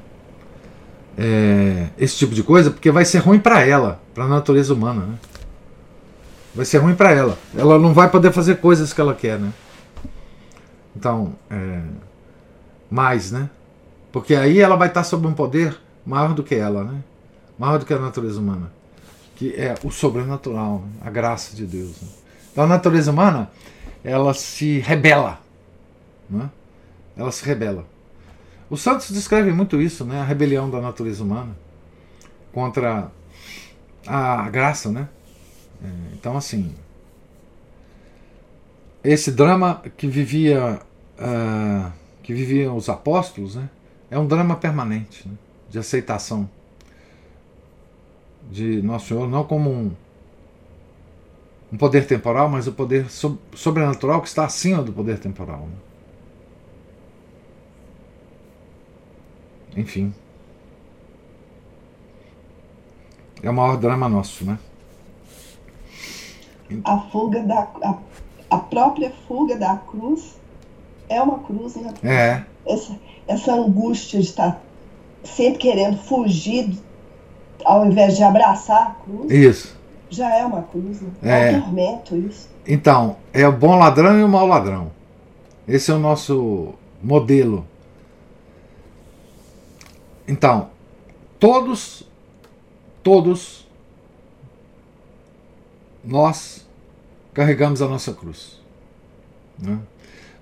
[SPEAKER 1] é, esse tipo de coisa, porque vai ser ruim para ela, para a natureza humana. Né? Vai ser ruim para ela. Ela não vai poder fazer coisas que ela quer, né? Então, é, mais, né? Porque aí ela vai estar sob um poder maior do que ela, né? Maior do que a natureza humana, que é o sobrenatural, a graça de Deus. Né? Então, a natureza humana, ela se rebela, né? Ela se rebela. Os santos descrevem muito isso, né? A rebelião da natureza humana contra a graça, né? É, então, assim, esse drama que vivia uh, que viviam os apóstolos, né? É um drama permanente né? de aceitação de Nosso Senhor, não como um, um poder temporal, mas o poder sobrenatural que está acima do poder temporal. Né? Enfim. É o maior drama nosso, né?
[SPEAKER 2] A fuga da. A, a própria fuga da cruz é uma cruz, né?
[SPEAKER 1] É.
[SPEAKER 2] Essa, essa angústia de estar sempre querendo fugir ao invés de abraçar a cruz.
[SPEAKER 1] Isso.
[SPEAKER 2] Já é uma cruz, né?
[SPEAKER 1] É,
[SPEAKER 2] é um tormento isso.
[SPEAKER 1] Então, é o bom ladrão e o mau ladrão. Esse é o nosso modelo então, todos, todos nós carregamos a nossa cruz. Né?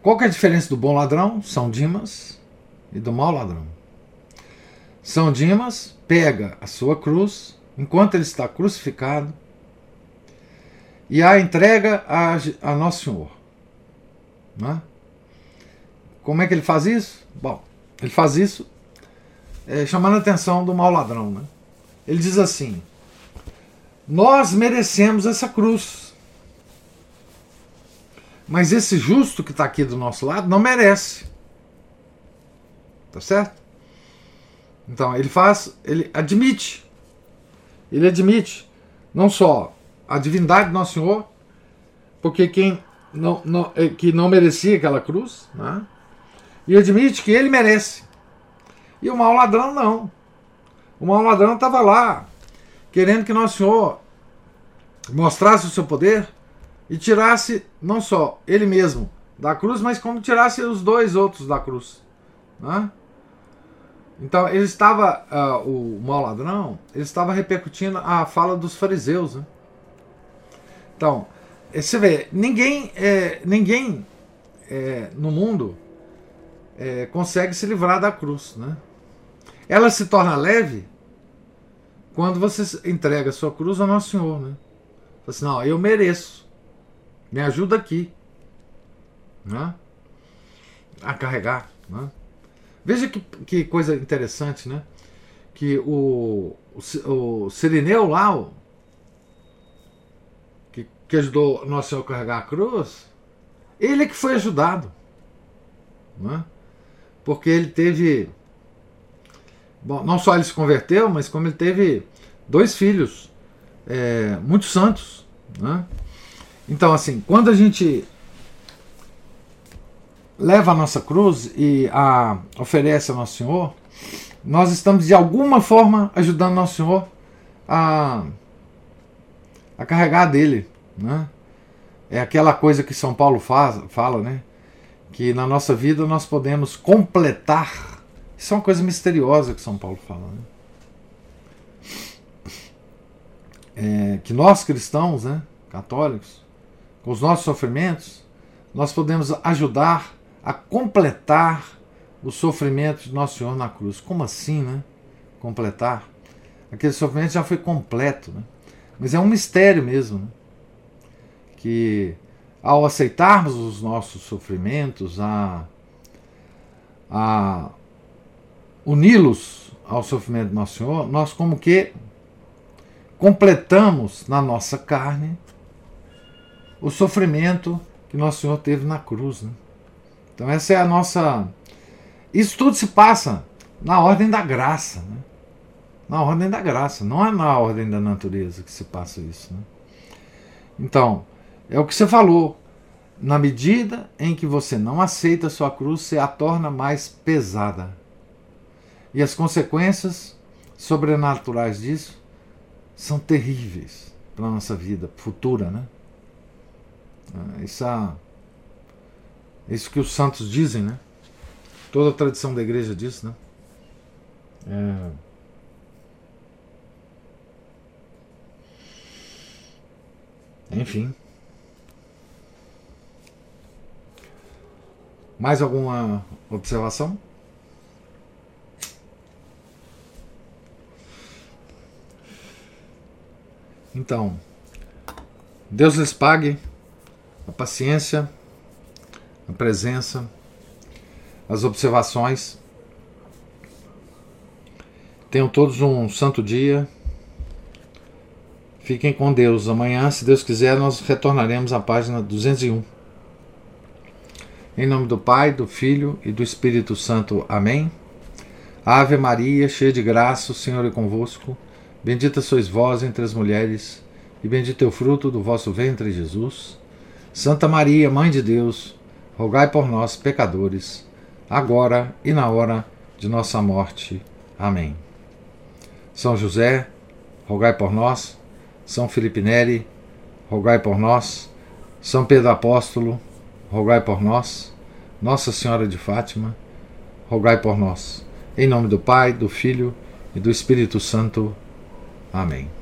[SPEAKER 1] Qual que é a diferença do bom ladrão, São Dimas, e do mau ladrão? São Dimas pega a sua cruz enquanto ele está crucificado e a entrega a, a Nosso Senhor. Né? Como é que ele faz isso? Bom, ele faz isso é, chamando a atenção do mau ladrão. Né? Ele diz assim: Nós merecemos essa cruz. Mas esse justo que está aqui do nosso lado não merece. Tá certo? Então, ele faz, ele admite. Ele admite não só a divindade do Nosso Senhor, porque quem não, não, é, que não merecia aquela cruz, né? e admite que ele merece. E o mau ladrão não. O mau ladrão estava lá, querendo que Nosso Senhor mostrasse o seu poder e tirasse não só ele mesmo da cruz, mas como tirasse os dois outros da cruz. Né? Então ele estava, uh, o mau ladrão, ele estava repercutindo a fala dos fariseus. Né? Então, você vê, ninguém, é, ninguém é, no mundo é, consegue se livrar da cruz. Né? Ela se torna leve quando você entrega a sua cruz ao Nosso Senhor, né? Fala assim, não, eu mereço. Me ajuda aqui. Né? A carregar. Né? Veja que, que coisa interessante, né? Que o, o, o Sirineu lá, o, que, que ajudou Nosso Senhor a carregar a cruz, ele é que foi ajudado. Né? Porque ele teve Bom, não só ele se converteu, mas como ele teve dois filhos é, muito santos. Né? Então, assim, quando a gente leva a nossa cruz e a oferece a Nosso Senhor, nós estamos de alguma forma ajudando Nosso Senhor a, a carregar dele. Né? É aquela coisa que São Paulo faz, fala, né? que na nossa vida nós podemos completar isso é uma coisa misteriosa que São Paulo fala. Né? É, que nós cristãos, né, católicos, com os nossos sofrimentos, nós podemos ajudar a completar o sofrimento de Nosso Senhor na cruz. Como assim, né? Completar? Aquele sofrimento já foi completo, né? Mas é um mistério mesmo, né? Que ao aceitarmos os nossos sofrimentos, a, a uni-los ao sofrimento do Nosso Senhor, nós como que completamos na nossa carne o sofrimento que Nosso Senhor teve na cruz. Né? Então essa é a nossa. Isso tudo se passa na ordem da graça. Né? Na ordem da graça, não é na ordem da natureza que se passa isso. Né? Então, é o que você falou. Na medida em que você não aceita a sua cruz, você a torna mais pesada. E as consequências sobrenaturais disso são terríveis para a nossa vida futura, né? Ah, isso, isso que os santos dizem, né? Toda a tradição da igreja diz, né? É... Enfim. Mais alguma observação? Então, Deus lhes pague a paciência, a presença, as observações. Tenham todos um santo dia. Fiquem com Deus. Amanhã, se Deus quiser, nós retornaremos à página 201. Em nome do Pai, do Filho e do Espírito Santo. Amém. Ave Maria, cheia de graça, o Senhor é convosco. Bendita sois vós entre as mulheres, e bendito é o fruto do vosso ventre, Jesus. Santa Maria, Mãe de Deus, rogai por nós, pecadores, agora e na hora de nossa morte. Amém. São José, rogai por nós. São Felipe Neri, rogai por nós. São Pedro Apóstolo, rogai por nós. Nossa Senhora de Fátima, rogai por nós. Em nome do Pai, do Filho e do Espírito Santo. Amém.